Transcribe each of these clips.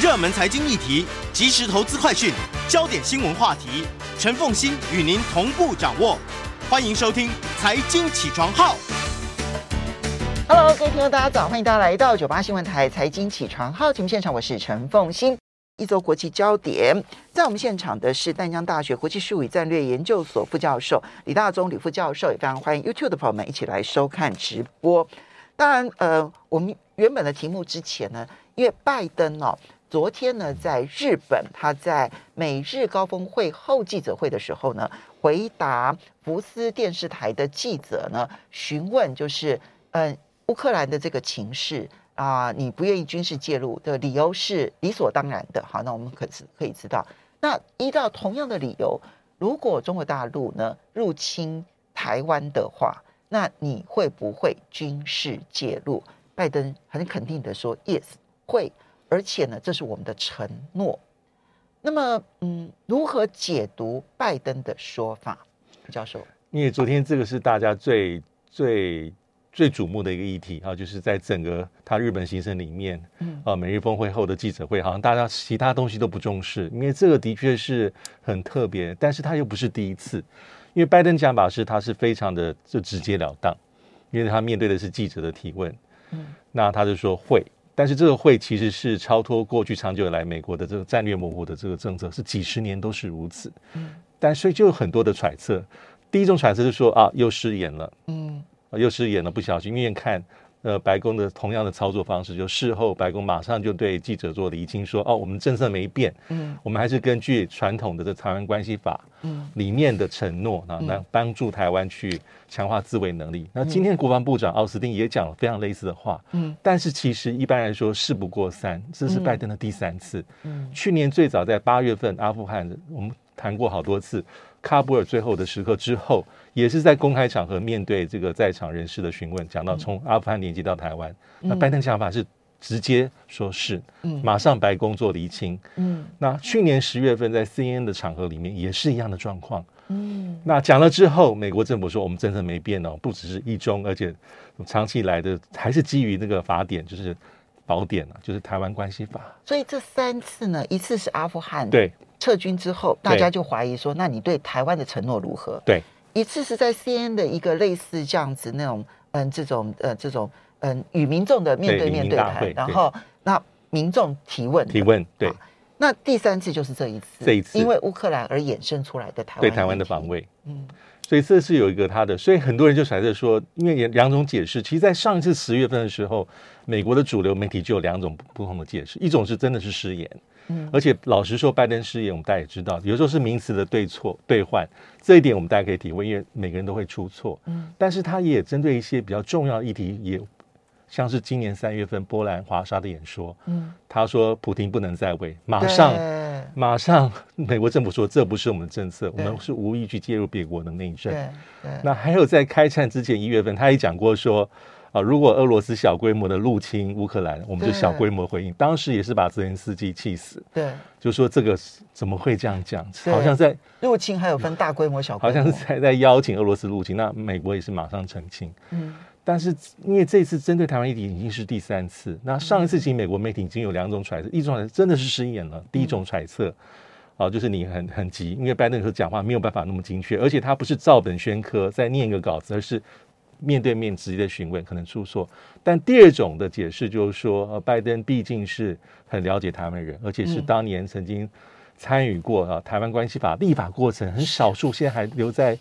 热门财经议题，即时投资快讯，焦点新闻话题，陈凤欣与您同步掌握。欢迎收听《财经起床号》。Hello，各位听众，大家早，欢迎大家来到九八新闻台《财经起床号》节目现场，我是陈凤欣。一周国际焦点，在我们现场的是淡江大学国际事务与战略研究所副教授李大宗李副教授，也非常欢迎 YouTube 的朋友们一起来收看直播。当然，呃，我们原本的题目之前呢，因为拜登哦，昨天呢在日本，他在美日高峰会后记者会的时候呢，回答福斯电视台的记者呢询问，就是嗯、乌克兰的这个情势。啊，你不愿意军事介入的理由是理所当然的。好，那我们可是可以知道，那依照同样的理由，如果中国大陆呢入侵台湾的话，那你会不会军事介入？拜登很肯定的说，yes，会，而且呢，这是我们的承诺。那么，嗯，如何解读拜登的说法，教授？因为昨天这个是大家最最。最瞩目的一个议题啊，就是在整个他日本行程里面，嗯，啊，美日峰会后的记者会，好像大家其他东西都不重视，因为这个的确是很特别，但是他又不是第一次，因为拜登讲法是他是非常的就直截了当，因为他面对的是记者的提问，嗯，那他就说会，但是这个会其实是超脱过去长久以来美国的这个战略模糊的这个政策，是几十年都是如此，嗯，但所以就有很多的揣测，第一种揣测是说啊，又失言了，嗯。又失言了，不小心，因为看，呃，白宫的同样的操作方式，就事后白宫马上就对记者做厘清，说，哦，我们政策没变，嗯，我们还是根据传统的这台湾关系法，嗯，里面的承诺啊，来帮助台湾去强化自卫能力。那今天国防部长奥斯汀也讲了非常类似的话，嗯，但是其实一般来说事不过三，这是拜登的第三次，嗯，去年最早在八月份阿富汗，我们谈过好多次。喀布尔最后的时刻之后，也是在公开场合面对这个在场人士的询问，讲到从阿富汗连接到台湾，嗯、那拜登想法是直接说是，嗯，马上白宫做厘清，嗯，那去年十月份在 CNN 的场合里面也是一样的状况，嗯，那讲了之后，美国政府说我们政策没变哦，不只是一中，而且长期以来的还是基于那个法典，就是宝典啊，就是台湾关系法。所以这三次呢，一次是阿富汗，对。撤军之后，大家就怀疑说：“那你对台湾的承诺如何？”对，一次是在 CNN 的一个类似这样子那种，嗯，这种呃，这种嗯，与民众的面对面对谈，然后那民众提问提问，对。那第三次就是这一次，这一次因为乌克兰而衍生出来的台湾对台湾的防卫，嗯，所以这是有一个他的，所以很多人就揣测说，因为两种解释，其实，在上一次十月份的时候，美国的主流媒体就有两种不同的解释，一种是真的是失言。嗯而且老实说，拜登失言，我们大家也知道，有时候是名词的对错兑换，这一点我们大家可以体会，因为每个人都会出错。嗯，但是他也针对一些比较重要的议题，也像是今年三月份波兰华沙的演说，嗯，他说普京不能在位，马上马上 美国政府说这不是我们的政策，我们是无意去介入别国的内政。对，那还有在开战之前一月份，他也讲过说。啊！如果俄罗斯小规模的入侵乌克兰，我们就小规模回应。当时也是把泽连斯基气死。对，就说这个怎么会这样讲？好像在入侵还有分大规模、小规模，好像是在在邀请俄罗斯入侵。那美国也是马上澄清。嗯，但是因为这次针对台湾议题已经是第三次。那上一次其实美国媒体已经有两种揣测，一种真的是失言了。第一种揣测，啊，就是你很很急，因为拜登有时候讲话没有办法那么精确，而且他不是照本宣科在念一个稿子，而是。面对面直接的询问可能出错，但第二种的解释就是说，呃，拜登毕竟是很了解台湾人，而且是当年曾经参与过啊台湾关系法立法过程，很少数现在还留在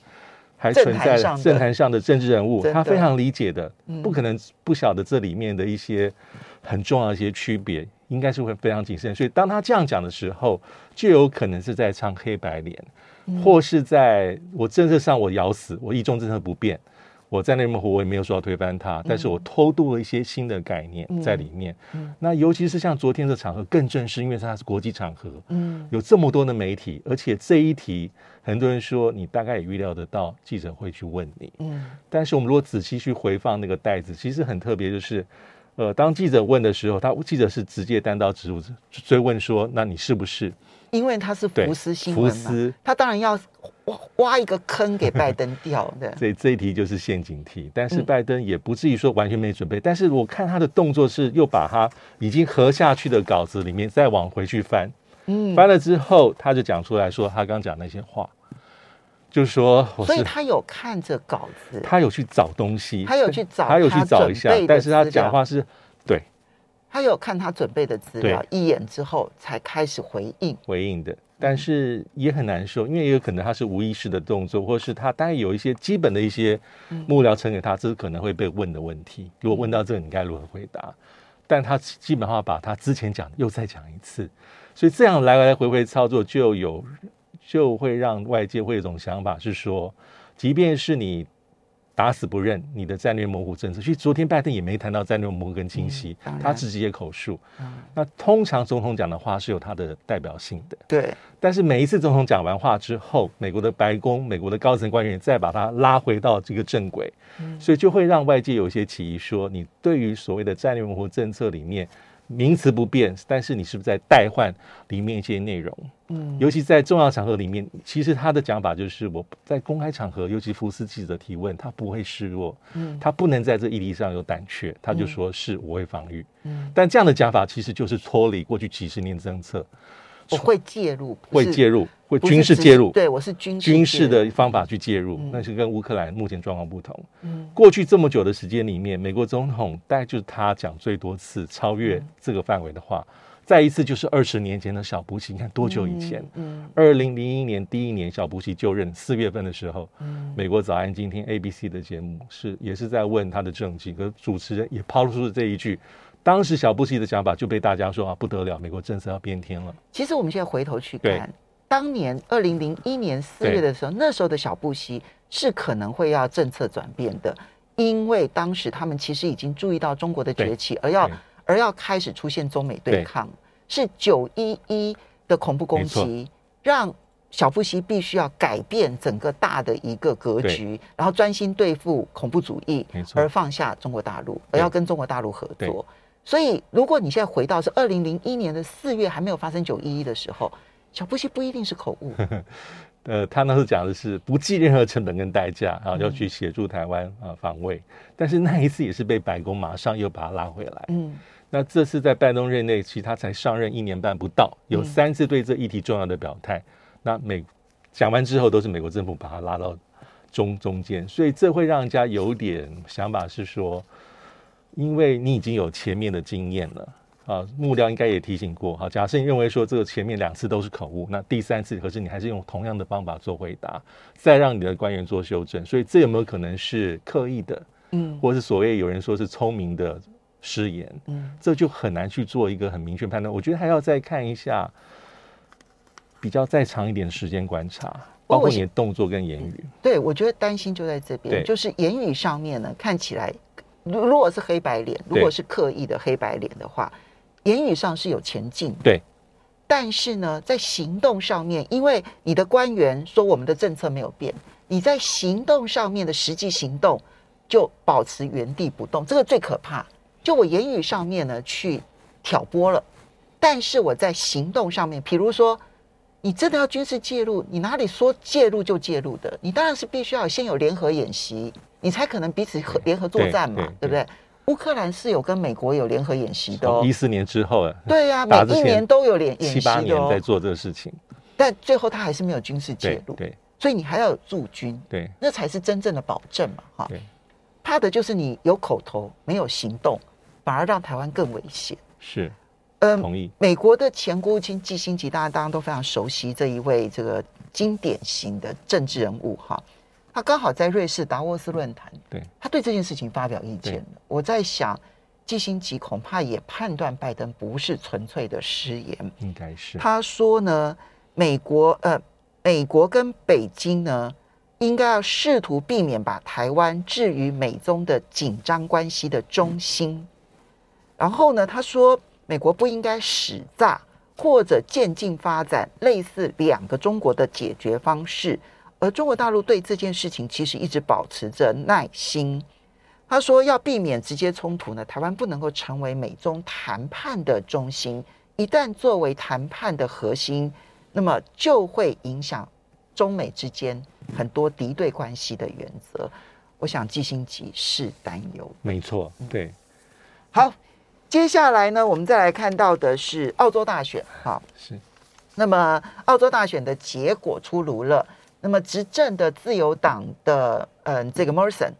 还存在政坛上的政治人物，他非常理解的，不可能不晓得这里面的一些很重要的一些区别，应该是会非常谨慎。所以当他这样讲的时候，就有可能是在唱黑白脸，或是在我政策上我咬死，我一中政策不变。我在内蒙古我也没有说要推翻它，但是我偷渡了一些新的概念在里面。那尤其是像昨天的场合更正式，因为它是国际场合，嗯，有这么多的媒体，而且这一题很多人说你大概也预料得到记者会去问你，嗯，但是我们如果仔细去回放那个袋子，其实很特别，就是呃，当记者问的时候，他记者是直接单刀直入追问说，那你是不是？因为他是福斯新闻嘛，福斯他当然要挖挖一个坑给拜登掉的。这这一题就是陷阱题，但是拜登也不至于说完全没准备。嗯、但是我看他的动作是又把他已经合下去的稿子里面再往回去翻，嗯，翻了之后他就讲出来说他刚讲那些话，就是说我是，所以他有看着稿子，他有去找东西，他有去找，他有去找一下，但是他讲话是对。他有看他准备的资料一眼之后，才开始回应回应的，但是也很难受，因为也有可能他是无意识的动作，或是他当然有一些基本的一些幕僚呈给他，这是可能会被问的问题。如果问到这个，你该如何回答？但他基本上把他之前讲的又再讲一次，所以这样来来回回操作，就有就会让外界会有一种想法是说，即便是你。打死不认你的战略模糊政策，其实昨天拜登也没谈到战略模糊跟清晰，嗯、他自己也口述。嗯、那通常总统讲的话是有他的代表性的，对。但是每一次总统讲完话之后，美国的白宫、美国的高层官员再把他拉回到这个正轨，嗯、所以就会让外界有一些起疑，说你对于所谓的战略模糊政策里面。名词不变，但是你是不是在代换里面一些内容？嗯，尤其在重要场合里面，其实他的讲法就是我在公开场合，尤其福斯记者提问，他不会示弱，嗯，他不能在这议题上有胆怯，他就说是我会防御，嗯，但这样的讲法其实就是脱离过去几十年政策。我会介入，会介入，会军事介入。对，我是军军事的方法去介入，那是跟乌克兰目前状况不同。嗯，过去这么久的时间里面，美国总统大概就是他讲最多次超越这个范围的话。再一次就是二十年前的小布希，你看多久以前？嗯，二零零一年第一年小布希就任四月份的时候，嗯，美国早安今天 ABC 的节目是也是在问他的政绩，可主持人也抛出了这一句。当时小布希的想法就被大家说啊，不得了，美国政策要变天了。其实我们现在回头去看，当年二零零一年四月的时候，那时候的小布希是可能会要政策转变的，因为当时他们其实已经注意到中国的崛起，而要而要开始出现中美对抗，是九一一的恐怖攻击让小布希必须要改变整个大的一个格局，然后专心对付恐怖主义，而放下中国大陆，而要跟中国大陆合作。所以，如果你现在回到是二零零一年的四月还没有发生九一一的时候，小布希不一定是口误。呃，他那时候讲的是不计任何成本跟代价啊，要去协助台湾啊防卫。但是那一次也是被白宫马上又把他拉回来。嗯，那这次在拜登任内，其实他才上任一年半不到，有三次对这议题重要的表态。那美讲完之后，都是美国政府把他拉到中中间，所以这会让人家有点想法是说。因为你已经有前面的经验了啊，幕僚应该也提醒过哈。假设你认为说这个前面两次都是口误，那第三次可是你还是用同样的方法做回答，再让你的官员做修正，所以这有没有可能是刻意的？嗯，或是所谓有人说是聪明的失言？嗯，这就很难去做一个很明确判断。我觉得还要再看一下，比较再长一点的时间观察，包括你的动作跟言语。对，我觉得担心就在这边，就是言语上面呢，看起来。如果是黑白脸，如果是刻意的黑白脸的话，对言语上是有前进，对。但是呢，在行动上面，因为你的官员说我们的政策没有变，你在行动上面的实际行动就保持原地不动，这个最可怕。就我言语上面呢去挑拨了，但是我在行动上面，比如说你真的要军事介入，你哪里说介入就介入的？你当然是必须要先有联合演习。你才可能彼此合联合作战嘛，对，不对？乌克兰是有跟美国有联合演习的哦，一四年之后啊，对呀、啊，每一年都有联演习的、哦，七八年在做这个事情，但最后他还是没有军事介入，对，对所以你还要有驻军，对，那才是真正的保证嘛，哈，怕的就是你有口头没有行动，反而让台湾更危险。是，嗯，同意。美国的前国务卿季辛吉，大家当然都非常熟悉这一位这个经典型的政治人物，哈。他刚好在瑞士达沃斯论坛，对，他对这件事情发表意见了。我在想，基辛吉恐怕也判断拜登不是纯粹的失言，应该是。他说呢，美国呃，美国跟北京呢，应该要试图避免把台湾置于美中的紧张关系的中心。然后呢，他说，美国不应该使诈或者渐进发展类似两个中国的解决方式，而中国大陆对这件事情其实一直保持着耐心。他说，要避免直接冲突呢，台湾不能够成为美中谈判的中心。一旦作为谈判的核心，那么就会影响中美之间很多敌对关系的原则。我想季辛吉是担忧。没错，对。好，接下来呢，我们再来看到的是澳洲大选。好，是。那么澳洲大选的结果出炉了。那么执政的自由党的嗯，这个 Morrison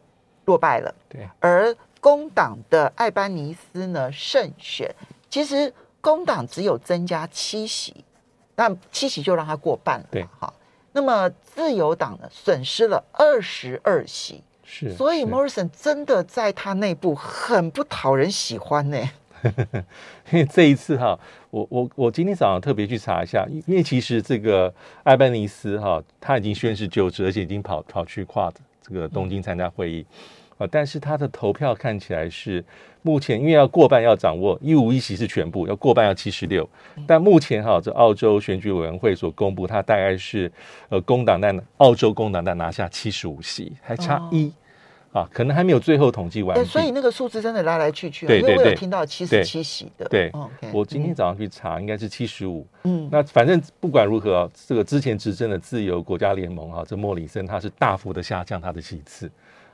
落败了。对。而工党的艾班尼斯呢胜选。其实。工党只有增加七席，那七席就让他过半了。对，哈。那么自由党呢，损失了二十二席。是，所以 Morrison 真的在他内部很不讨人喜欢呢。因为这一次哈，我我我今天早上特别去查一下，因为其实这个艾班尼斯哈，他已经宣誓就职，而且已经跑跑去跨这个东京参加会议。嗯啊，但是他的投票看起来是目前因为要过半要掌握一五一席是全部要过半要七十六，但目前哈这澳洲选举委员会所公布，他大概是呃工党在澳洲工党在拿下七十五席，还差一、哦、啊，可能还没有最后统计完、欸。所以那个数字真的来来去去、啊，对对对，因为我有听到七十七席的。对，对哦 okay, 我今天早上去查，嗯、应该是七十五。嗯，那反正不管如何、啊，这个之前执政的自由国家联盟哈、啊，这莫里森他是大幅的下降他的席次。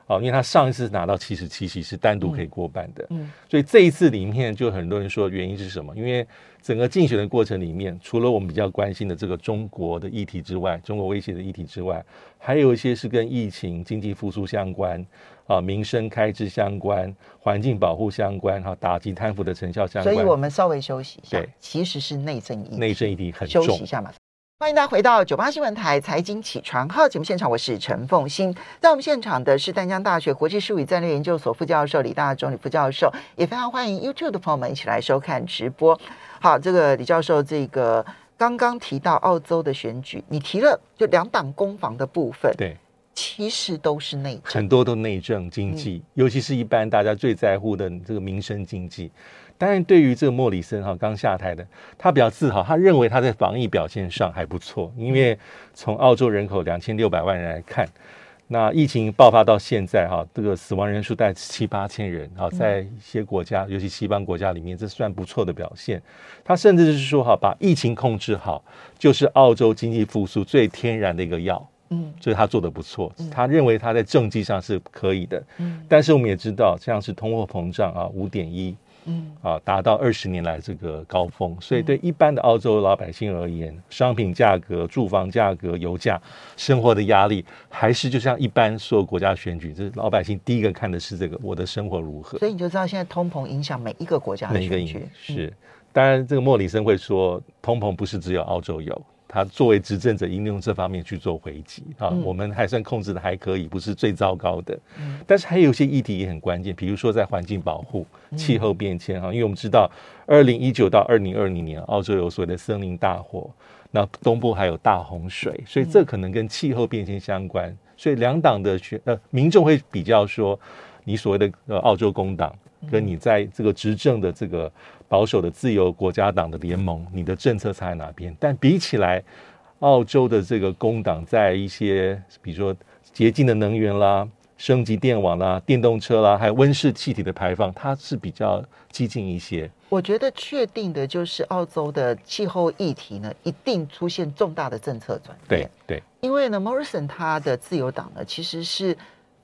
哦，因为他上一次拿到七十七席是单独可以过半的，嗯，所以这一次里面就很多人说原因是什么？因为整个竞选的过程里面，除了我们比较关心的这个中国的议题之外，中国威胁的议题之外，还有一些是跟疫情、经济复苏相关，啊，民生开支相关，环境保护相关，哈，打击贪腐的成效相关。所以我们稍微休息一下，对，其实是内政议题，内政议题很重。休息一下嘛。欢迎大家回到九八新闻台财经起床号节目现场，我是陈凤欣。在我们现场的是淡江大学国际事务与战略研究所副教授李大中李副教授，也非常欢迎 YouTube 的朋友们一起来收看直播。好，这个李教授，这个刚刚提到澳洲的选举，你提了就两党攻防的部分，对，其实都是内政，很多都内政经济，嗯，尤其是一般大家最在乎的这个民生经济。当然，对于这个莫里森哈刚下台的，他比较自豪，他认为他在防疫表现上还不错。因为从澳洲人口两千六百万人来看，那疫情爆发到现在哈，这个死亡人数在七八千人啊，在一些国家，尤其西方国家里面，这算不错的表现。他甚至是说哈，把疫情控制好，就是澳洲经济复苏最天然的一个药。嗯，所以他做的不错。他认为他在政绩上是可以的。嗯，但是我们也知道，像是通货膨胀啊，五点一。嗯啊，达到二十年来这个高峰，所以对一般的澳洲老百姓而言，商品价格、住房价格、油价、生活的压力，还是就像一般所有国家选举，这老百姓第一个看的是这个我的生活如何。所以你就知道现在通膨影响每一个国家的选举。每一个是，当然这个莫里森会说，通膨不是只有澳洲有。他作为执政者，应用这方面去做回击啊，我们还算控制的还可以，不是最糟糕的。但是还有一些议题也很关键，比如说在环境保护、气候变迁啊，因为我们知道，二零一九到二零二零年，澳洲有所谓的森林大火，那东部还有大洪水，所以这可能跟气候变迁相关。所以两党的选呃民众会比较说，你所谓的呃澳洲工党跟你在这个执政的这个。保守的自由国家党的联盟，你的政策差在哪边？但比起来，澳洲的这个工党在一些，比如说洁净的能源啦、升级电网啦、电动车啦，还有温室气体的排放，它是比较激进一些。我觉得确定的就是澳洲的气候议题呢，一定出现重大的政策转变。对对，因为呢，Morrison 他的自由党呢，其实是。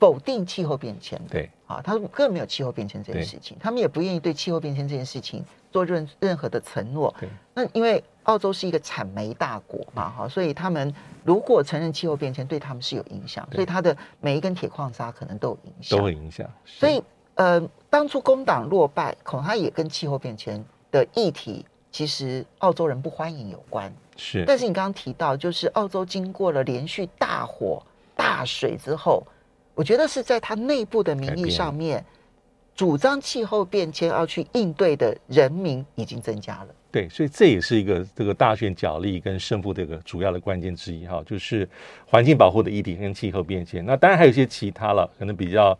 否定气候变迁，对啊，他根本没有气候变迁这件事情，他们也不愿意对气候变迁这件事情做任任何的承诺。对，那因为澳洲是一个产煤大国嘛，哈，所以他们如果承认气候变迁，对他们是有影响，所以他的每一根铁矿砂可能都有影响，都会影响。所以，呃，当初工党落败，恐怕也跟气候变迁的议题，其实澳洲人不欢迎有关。是，但是你刚刚提到，就是澳洲经过了连续大火、大水之后。我觉得是在他内部的民意上面主张气候变迁要去应对的人民已经增加了。对，所以这也是一个这个大选角力跟胜负这个主要的关键之一哈，就是环境保护的议题跟气候变迁。那当然还有一些其他了，可能比较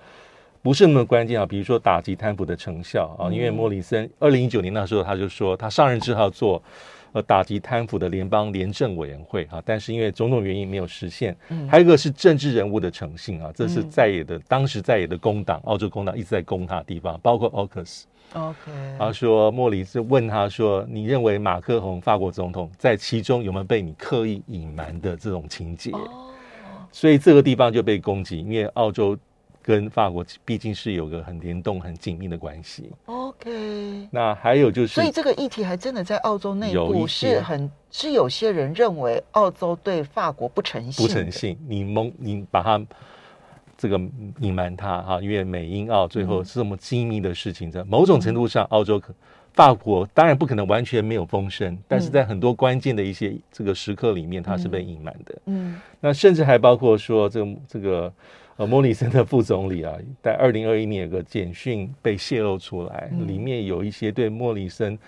不是那么关键啊，比如说打击贪腐的成效啊。因为莫里森二零一九年那时候他就说，他上任之后做呃打击贪腐的联邦廉政委员会啊，但是因为种种原因没有实现。还有一个是政治人物的诚信啊，这是在野的当时在野的工党，澳洲工党一直在攻他的地方，包括奥克斯。OK，他说莫里是问他说：“你认为马克宏法国总统在其中有没有被你刻意隐瞒的这种情节？” oh. 所以这个地方就被攻击，因为澳洲跟法国毕竟是有个很联动、很紧密的关系。OK，那还有就是，所以这个议题还真的在澳洲内部是很是有些人认为澳洲对法国不诚信，不诚信，你蒙你把它。这个隐瞒他哈，因为美英澳最后是这么精密的事情，在某种程度上，澳洲可法国当然不可能完全没有风声，但是在很多关键的一些这个时刻里面，它是被隐瞒的。嗯，那甚至还包括说，这个这个呃莫里森的副总理啊，在二零二一年有个简讯被泄露出来，里面有一些对莫里森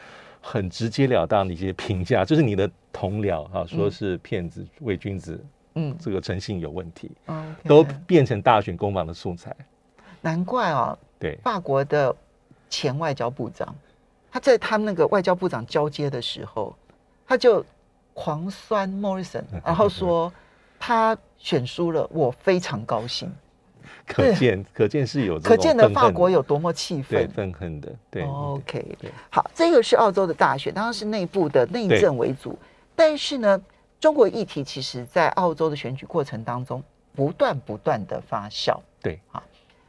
很直截了当的一些评价，就是你的同僚哈，说是骗子、伪君子。嗯，这个诚信有问题，Okay. 都变成大选攻防的素材。难怪哦，对，法国的前外交部长，他在他们那个外交部长交接的时候，他就狂酸莫里森，然后说他选输了，我非常高兴。可见，可见是有可见的法国有多么气愤，愤恨的。对，OK，对，好，这个是澳洲的大选，当然是内部的内政为主，但是呢。中国议题其实，在澳洲的选举过程当中，不断不断的发酵。对，好，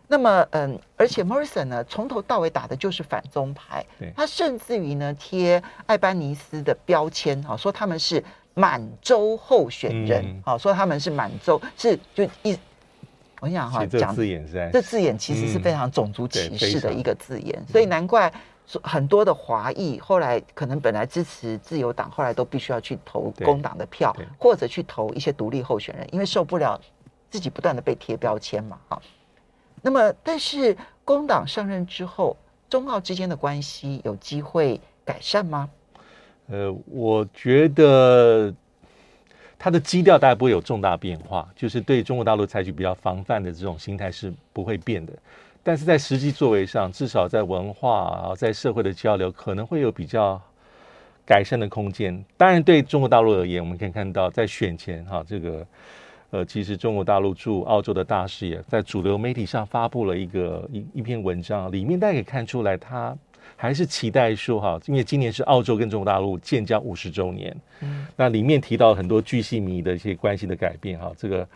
那么，嗯，而且 Morrison 呢，从头到尾打的就是反中牌。对，他甚至于呢，贴艾班尼斯的标签，啊，说他们是满洲候选人，哦，说他们是满洲，是就一，我跟你讲哈，这字眼是，这字眼其实是非常种族歧视的一个字眼，所以难怪。很多的华裔后来可能本来支持自由党，后来都必须要去投工党的票，或者去投一些独立候选人，因为受不了自己不断的被贴标签嘛。哈，那么但是工党上任之后，中澳之间的关系有机会改善吗？呃，我觉得他的基调大概不会有重大变化，就是对中国大陆采取比较防范的这种心态是不会变的。但是在实际作为上，至少在文化啊，在社会的交流，可能会有比较改善的空间。当然，对中国大陆而言，我们可以看到，在选前哈，这个呃，其实中国大陆驻澳洲的大使也在主流媒体上发布了一个一一篇文章，里面大家可以看出来，他还是期待说哈，因为今年是澳洲跟中国大陆建交五十周年，嗯，那里面提到很多巨细靡的一些关系的改变哈，这个。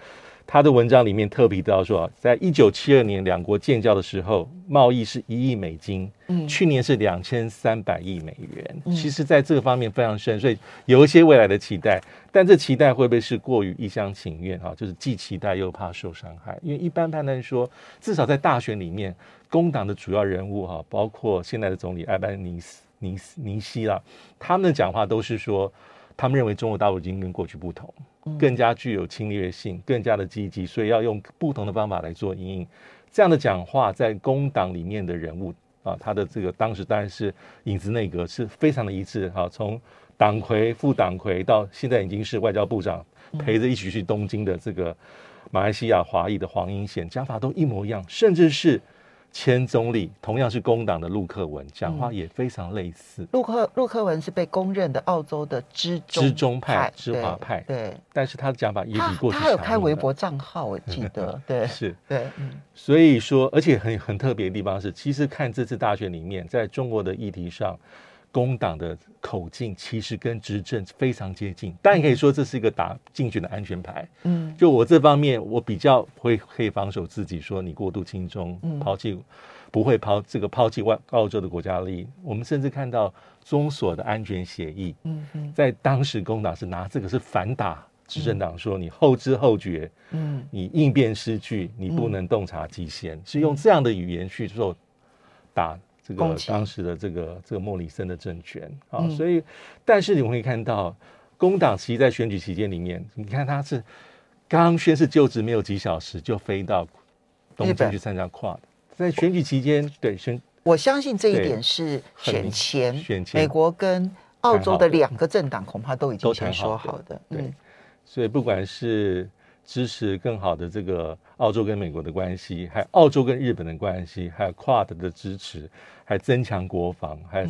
他的文章里面特别提到说，在一九七二年两国建交的时候，贸易是一亿美金，嗯，去年是两千三百亿美元。嗯，其实，在这个方面非常深，所以有一些未来的期待。但这期待会不会是过于一厢情愿？啊，就是既期待又怕受伤害。因为一般判断说，至少在大选里面，工党的主要人物哈，包括现在的总理艾班尼斯尼斯尼西啦，他们的讲话都是说，他们认为中国大陆已经跟过去不同。更加具有侵略性，更加的积极，所以要用不同的方法来做因应。这样的讲话，在工党里面的人物啊，他的这个当时当然是影子内阁是非常的一致。哈，从党魁、副党魁到现在已经是外交部长，陪着一起去东京的这个马来西亚华裔的黄英贤，讲法都一模一样，甚至是。前总理同样是工党的陆克文，讲话也非常类似。陆克陆克文是被公认的澳洲的支中知中派、支华派，对。但是他的讲法也比过去强。他有开微博账号，我记得。对，是，对，嗯。所以说，而且很很特别的地方是，其实看这次大选里面，在中国的议题上。工党的口径其实跟执政非常接近，但也可以说这是一个打竞选的安全牌。嗯，就我这方面，我比较会可以防守自己，说你过度亲中，抛弃不会抛这个抛弃外澳洲的国家利益。我们甚至看到中所的安全协议，嗯，在当时工党是拿这个是反打执政党，说你后知后觉，嗯，你应变失据，你不能洞察机先，是用这样的语言去做打。这个当时的这个这个莫里森的政权啊，嗯、所以，但是你们会看到，工党其实在选举期间里面，你看他是刚宣誓就职没有几小时就飞到东京去参加 QUAD 在选举期间，对选，我相信这一点是选前，选前。美国跟澳洲的两个政党恐怕都已经先说好的，好的对，所以不管是支持更好的这个澳洲跟美国的关系，还有澳洲跟日本的关系，还有 QUAD 的支持，还增强国防，还有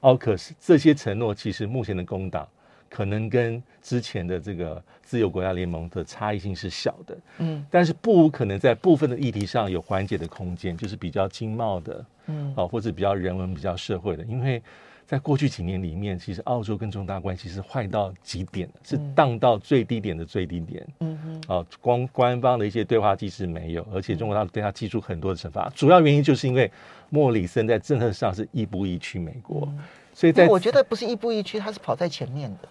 奥克斯这些承诺，其实目前的工党可能跟之前的这个自由国家联盟的差异性是小的，嗯，但是不无可能在部分的议题上有缓解的空间，就是比较经贸的，嗯，啊，或者比较人文、比较社会的，因为。在过去几年里面，其实澳洲跟中大关系是坏到极点的，是荡到最低点的最低点。嗯哼，啊，光官方的一些对话机制没有，而且中国大陆对他提出很多的惩罚，主要原因就是因为莫里森在政策上是亦步亦趋美国，所以在我觉得不是亦步亦趋，他是跑在前面的，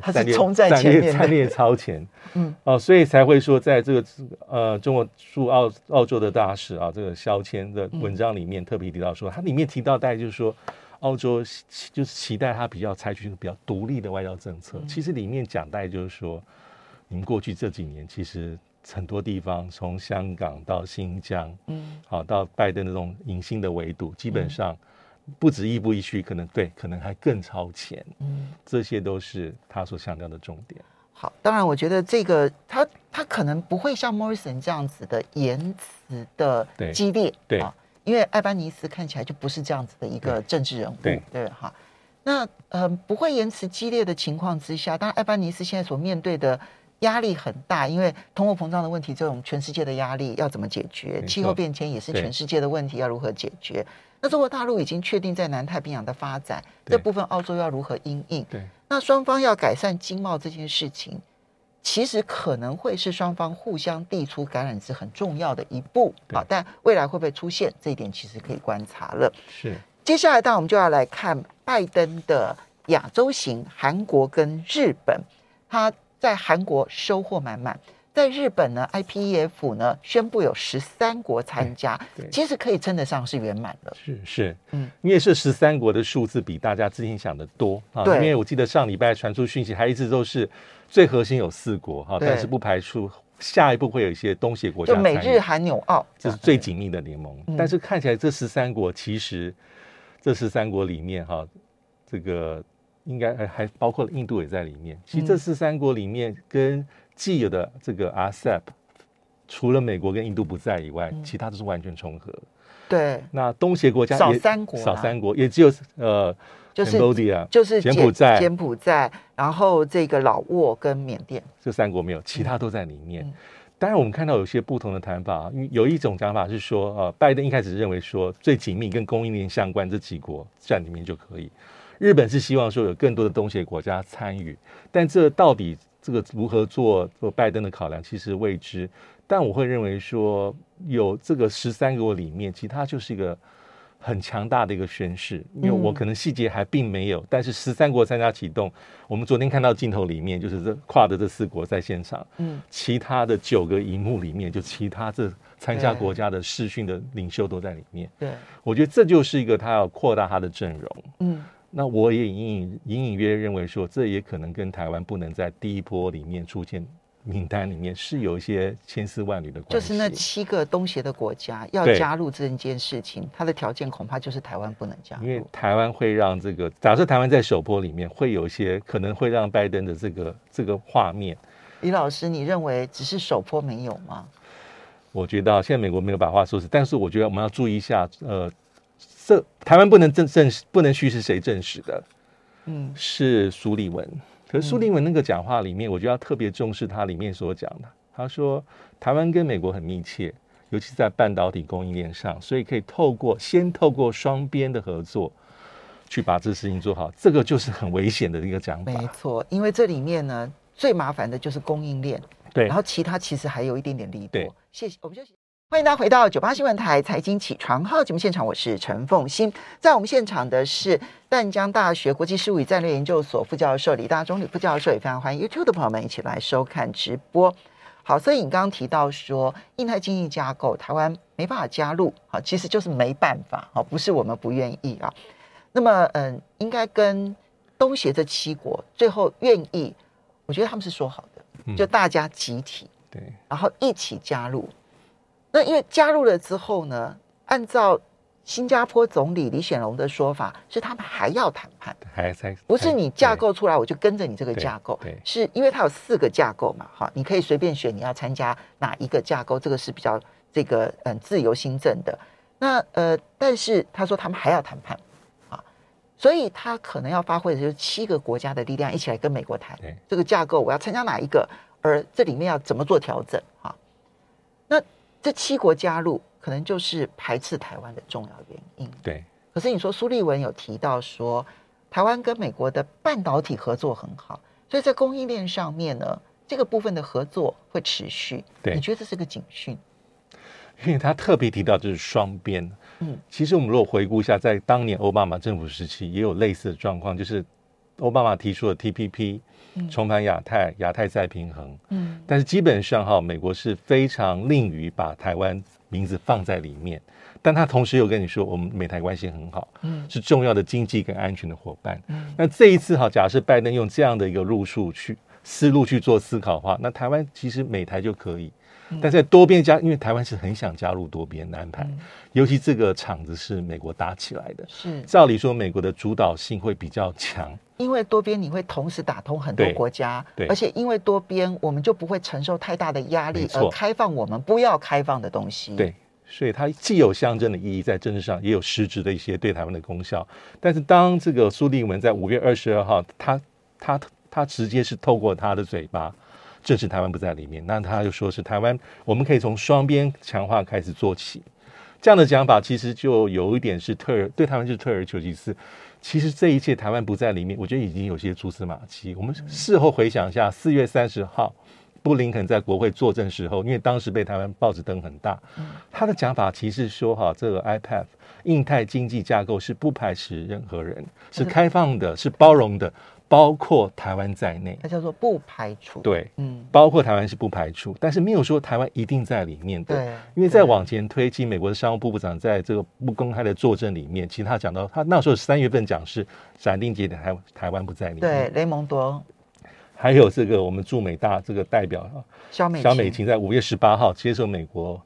他是冲在前面，战略超前。嗯，哦，所以才会说在这个呃中国驻澳澳洲的大使啊，这个肖谦的文章里面特别提到说，他里面提到大概就是说。澳洲就是期待他比较采取比较独立的外交政策。其实里面讲带就是说，你们过去这几年其实很多地方，从香港到新疆，嗯，好到拜登的这种隐性的围堵，基本上不止亦步亦趋，可能对，可能还更超前。嗯，这些都是他所强调的重点。好，当然我觉得这个他他可能不会像 Morrison 这样子的言辞的激烈，对。因为艾班尼斯看起来就不是这样子的一个政治人物，对对哈。那呃不会言辞激烈的情况之下，当然艾班尼斯现在所面对的压力很大，因为通货膨胀的问题，这种全世界的压力要怎么解决？气候变迁也是全世界的问题，要如何解决？那中国大陆已经确定在南太平洋的发展，这部分澳洲要如何应应？对，那双方要改善经贸这件事情。其实可能会是双方互相递出橄榄枝很重要的一步啊，但未来会不会出现这一点，其实可以观察了。是，接下来当然我们就要来看拜登的亚洲行，韩国跟日本，他在韩国收获满满。在日本呢，IPEF 呢宣布有十三国参加，其实可以称得上是圆满了。是是，嗯，因为是十三国的数字比大家之前想的多啊。因为我记得上礼拜传出讯息，还一直都是最核心有四国哈，但是不排除下一步会有一些东协国家，就美日韩纽澳，这是最紧密的联盟。但是看起来这十三国其实这十三国里面哈，这个应该还还包括了印度也在里面。其实这十三国里面跟既有的这个 RCEP，除了美国跟印度不在以外，嗯、其他都是完全重合。对，那东协国家少三国，少三国，也只有呃，就是就是柬埔寨、柬埔寨，然后这个老挝跟缅甸这三国没有，其他都在里面。嗯、当然，我们看到有些不同的谈法，有一种讲法是说，呃，拜登一开始认为说最紧密跟供应链相关这几国在里面就可以。日本是希望说有更多的东协国家参与，但这到底？这个如何做做拜登的考量，其实未知，但我会认为说，有这个十三国里面，其他就是一个很强大的一个宣誓。因为我可能细节还并没有，但是十三国参加启动，我们昨天看到镜头里面，就是这跨的这四国在现场，嗯，其他的九个荧幕里面，就其他这参加国家的视讯的领袖都在里面。对，我觉得这就是一个他要扩大他的阵容，嗯。那我也隐隐隐隐约约认为说，这也可能跟台湾不能在第一波里面出现名单里面是有一些千丝万缕的关系。就是那七个东协的国家要加入这件事情，它的条件恐怕就是台湾不能加入。因为台湾会让这个，假设台湾在首波里面会有一些可能会让拜登的这个这个画面。李老师，你认为只是首波没有吗？我觉得现在美国没有把话说死，但是我觉得我们要注意一下，呃。这台湾不能证证实，不能虚是谁证实的，嗯，是苏利文。可是苏立文那个讲话里面，我就要特别重视他里面所讲的。他说，台湾跟美国很密切，尤其在半导体供应链上，所以可以透过先透过双边的合作，去把这事情做好。这个就是很危险的一个讲法。没错，因为这里面呢，最麻烦的就是供应链。对，然后其他其实还有一点点利多。对，谢谢，我们就。欢迎大家回到九八新闻台财经起床号节目现场，我是陈凤欣。在我们现场的是淡江大学国际事务与战略研究所副教授李大中李副教授，也非常欢迎 YouTube 的朋友们一起来收看直播。好，所以你刚刚提到说印太经济架构，台湾没办法加入好，其实就是没办法好，不是我们不愿意啊。那么，嗯，应该跟东协这七国最后愿意，我觉得他们是说好的，就大家集体对，然后一起加入。那因为加入了之后呢按照新加坡总理李显龙的说法，是他们还要谈判，还在不是你架构出来我就跟着你这个架构，对，对是因为它有四个架构嘛，哈，你可以随便选你要参加哪一个架构，这个是比较这个嗯自由新政的。那呃，但是他说他们还要谈判啊，所以他可能要发挥的就是七个国家的力量一起来跟美国谈这个架构，我要参加哪一个，而这里面要怎么做调整这七国加入，可能就是排斥台湾的重要原因。对。可是你说苏立文有提到说，台湾跟美国的半导体合作很好，所以在供应链上面呢，这个部分的合作会持续。对。你觉得这是个警讯？因为他特别提到就是双边，嗯，其实我们如果回顾一下，在当年奥巴马政府时期也有类似的状况，就是奥巴马提出了 TPP，重返亚太，亚太再平衡，嗯，但是基本上哈，美国是非常吝于把台湾名字放在里面，但他同时又跟你说，我们美台关系很好，嗯，是重要的经济跟安全的伙伴，嗯，那这一次哈，假设拜登用这样的一个路数去思路去做思考的话，那台湾其实美台就可以。但在多边加，因为台湾是很想加入多边安排，嗯，尤其这个场子是美国搭起来的，是。照理说美国的主导性会比较强，因为多边你会同时打通很多国家，对，而且因为多边我们就不会承受太大的压力，而开放我们不要开放的东西，对，所以它既有象征的意义，在政治上也有实质的一些对台湾的功效。但是当这个苏立文在五月二十二号，他他他直接是透过他的嘴巴。正是台湾不在里面，那他就说是台湾，我们可以从双边强化开始做起。这样的讲法其实就有一点是退而对台湾就是退而求其次。其实这一切台湾不在里面，我觉得已经有些蛛丝马迹。我们事后回想一下，四月三十号布林肯在国会作证时候，因为当时被台湾报纸登很大，他的讲法其实说哈，这个 IPEF 印太经济架构是不排斥任何人，是开放的，是包容的。包括台湾在内，它叫做不排除。对，嗯，包括台湾是不排除，但是没有说台湾一定在里面的。对，因为再往前推，进美国的商务部部长在这个不公开的作证里面，其实他讲到，他那时候三月份讲是斩钉截铁台台湾不在里面。对，雷蒙多，还有这个我们驻美大这个代表小美萧美琴在五月十八号接受美国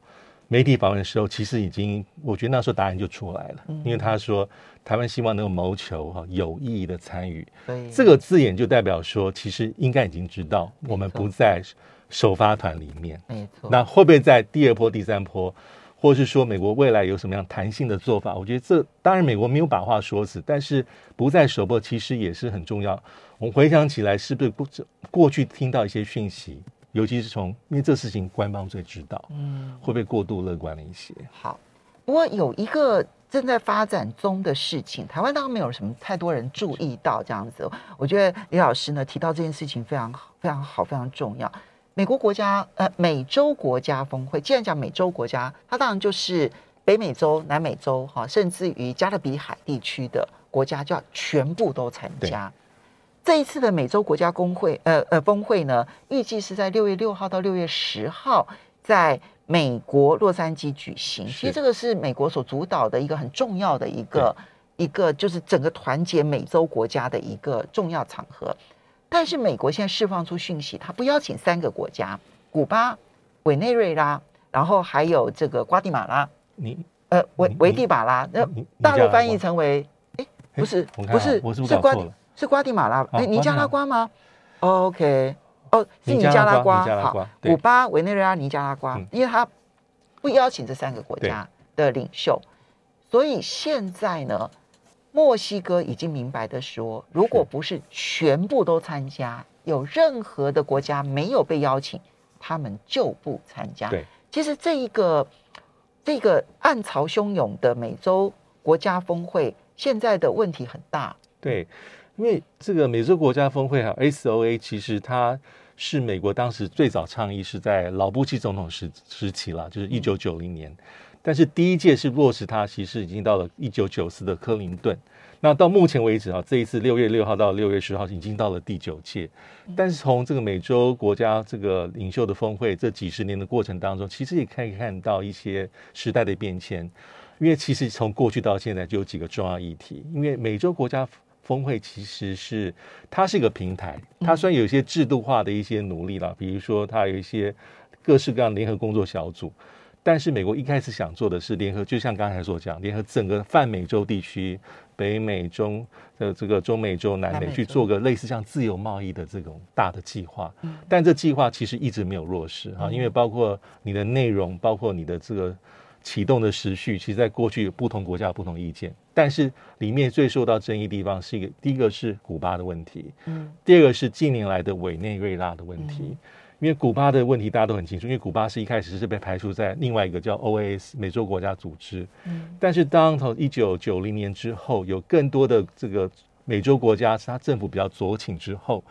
媒体访问的时候，其实已经，我觉得那时候答案就出来了，嗯、因为他说台湾希望能够谋求哈有意义的参与，这个字眼就代表说，其实应该已经知道我们不在首发团里面，没错。那会不会在第二波、第三波，或是说美国未来有什么样弹性的做法？我觉得这当然美国没有把话说死，但是不在首波其实也是很重要。我们回想起来，是不是过过去听到一些讯息？尤其是从，因为这事情官方最知道，嗯，会不会过度乐观了一些？好，不过有一个正在发展中的事情，台湾当然没有什么太多人注意到这样子。我觉得李老师呢提到这件事情非常好，非常好，非常重要。美国国家呃，美洲国家峰会，既然讲美洲国家，它当然就是北美洲、南美洲哈，甚至于加勒比海地区的国家，就要全部都参加。这一次的美洲国家公会，呃呃峰会呢，预计是在六月六号到六月十号，在美国洛杉矶举行。其实这个是美国所主导的一个很重要的一个一个，就是整个团结美洲国家的一个重要场合。但是美国现在释放出讯息，他不邀请三个国家：古巴、委内瑞拉，然后还有这个瓜地马拉。你呃维维地马拉，那大陆翻译成为，哎，不是不是，是瓜地。是瓜地马拉，哎，尼加拉瓜吗？OK，哦，是尼加拉瓜。好，古巴、委内瑞拉、尼加拉瓜，因为他不邀请这三个国家的领袖，所以现在呢，墨西哥已经明白的说，如果不是全部都参加，有任何的国家没有被邀请，他们就不参加。对，其实这一个这个暗潮汹涌的美洲国家峰会，现在的问题很大。对。因为这个美洲国家峰会哈，SOA 其实它是美国当时最早倡议是在老布希总统时时期了，就是一九九零年。嗯、但是第一届是落实它，其实已经到了一九九四的克林顿。那到目前为止啊，这一次六月六号到六月十号已经到了第九届。但是从这个美洲国家这个领袖的峰会这几十年的过程当中，其实也可以看到一些时代的变迁。因为其实从过去到现在就有几个重要议题，因为美洲国家。峰会其实是它是一个平台，它虽然有一些制度化的一些努力了，比如说它有一些各式各样联合工作小组，但是美国一开始想做的是联合，就像刚才所讲，联合整个泛美洲地区、北美、中的这个中美洲、南美去做个类似像自由贸易的这种大的计划。但这计划其实一直没有落实啊，因为包括你的内容，包括你的这个启动的时序，其实在过去有不同国家有不同意见。但是里面最受到争议的地方是一个，第一个是古巴的问题，嗯，第二个是近年来的委内瑞拉的问题。因为古巴的问题大家都很清楚，因为古巴是一开始是被排除在另外一个叫 OAS 美洲国家组织，嗯，但是当从一九九零年之后，有更多的这个美洲国家，是他政府比较左倾之后，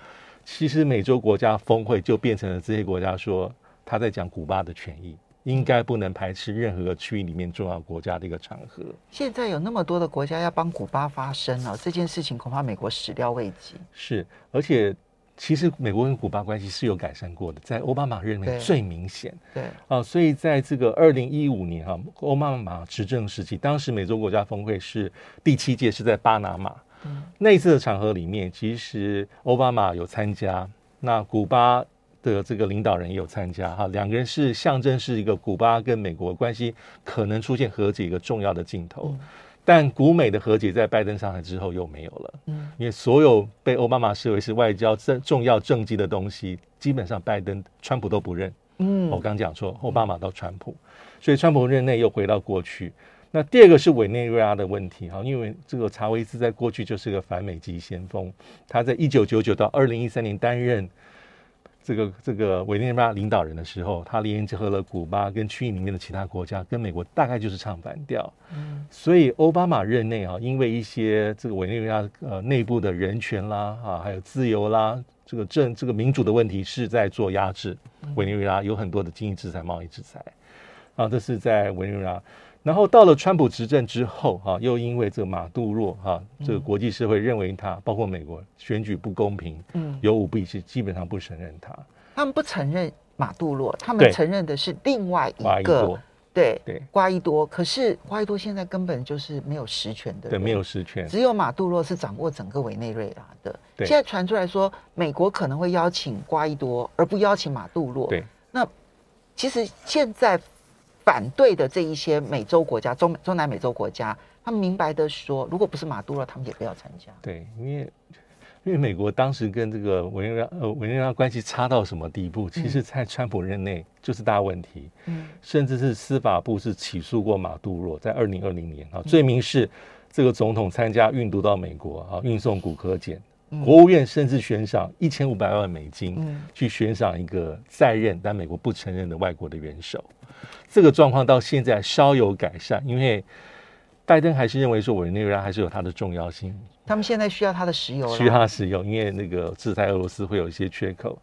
其实美洲国家峰会就变成了这些国家说他在讲古巴的权益，应该不能排斥任何区域里面重要国家的一个场合。现在有那么多的国家要帮古巴发声了，这件事情恐怕美国始料未及。是，而且。其实美国跟古巴关系是有改善过的，在奥巴马任内最明显。对啊，所以在这个二零一五年哈，奥巴马执政时期，当时美洲国家峰会是第七届，是在巴拿马。嗯，那一次的场合里面，其实奥巴马有参加，那古巴的这个领导人也有参加哈，两个人是象征是一个古巴跟美国关系可能出现和解一个重要的镜头。嗯但古美的和解在拜登上台之后又没有了，嗯，因为所有被奥巴马视为是外交政重要政绩的东西，基本上拜登、川普都不认，嗯，我刚讲错奥巴马到川普，所以川普任内又回到过去。那第二个是委内瑞拉的问题哈，因为这个查韦斯在过去就是个反美籍先锋，他在一九九九到二零一三年担任。这个这个委内瑞拉领导人的时候，他联合了古巴跟区域里面的其他国家，跟美国大概就是唱反调。嗯，所以奥巴马任内啊，因为一些这个委内瑞拉呃内部的人权啦啊，还有自由啦，这个政这个民主的问题是在做压制。委内瑞拉有很多的经济制裁、贸易制裁啊，这是在委内瑞拉。然后到了川普执政之后，哈，又因为这个马杜洛，哈，这个国际社会认为他，包括美国选举不公平，嗯，有舞弊，是基本上不承认他。他们不承认马杜洛，他们承认的是另外一个，对对，瓜伊多。可是瓜伊多现在根本就是没有实权的，对，没有实权。只有马杜洛是掌握整个委内瑞拉的。现在传出来说，美国可能会邀请瓜伊多，而不邀请马杜洛。对，那其实现在。反对的这一些美洲国家，中中南美洲国家，他们明白的说，如果不是马杜罗，他们也不要参加。对，因为因为美国当时跟这个委内瑞拉呃委内瑞拉关系差到什么地步？其实，在川普任内就是大问题，嗯，甚至是司法部是起诉过马杜罗，在二零二零年啊，罪名是这个总统参加运毒到美国啊，运送骨科碱。国务院甚至悬赏一千五百万美金，去悬赏一个在任但美国不承认的外国的元首。这个状况到现在稍有改善，因为拜登还是认为说委内瑞拉还是有它的重要性。他们现在需要它的石油，需要它石油，因为那个制裁俄罗斯会有一些缺口，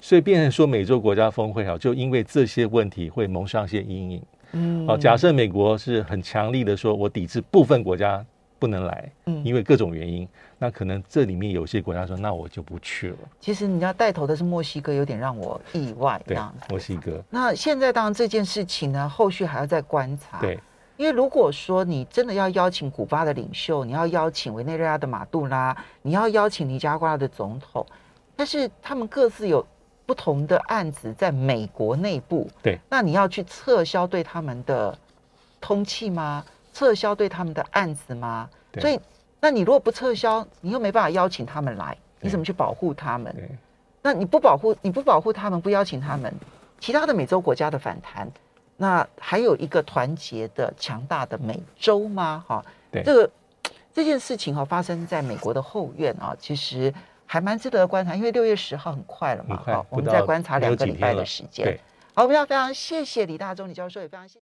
所以变成说美洲国家峰会好，就因为这些问题会蒙上一些阴影。嗯，好，假设美国是很强力的说，我抵制部分国家。不能来，嗯，因为各种原因，那可能这里面有些国家说，那我就不去了。其实你要带头的是墨西哥，有点让我意外。对，墨西哥。那现在当然这件事情呢，后续还要再观察。对，因为如果说你真的要邀请古巴的领袖，你要邀请委内瑞拉的马杜拉，你要邀请尼加瓜的总统，但是他们各自有不同的案子在美国内部。对，那你要去撤销对他们的通气吗？撤销对他们的案子吗？所以，那你如果不撤销，你又没办法邀请他们来，你怎么去保护他们？那你不保护，你不保护他们，不邀请他们，其他的美洲国家的反弹，那还有一个团结的强大的美洲吗？哈，这个这件事情哈发生在美国的后院啊，其实还蛮值得观察，因为六月十号很快了嘛，好，我们再观察两个礼拜的时间。好，我们要非常谢谢李大中李教授，也非常谢谢。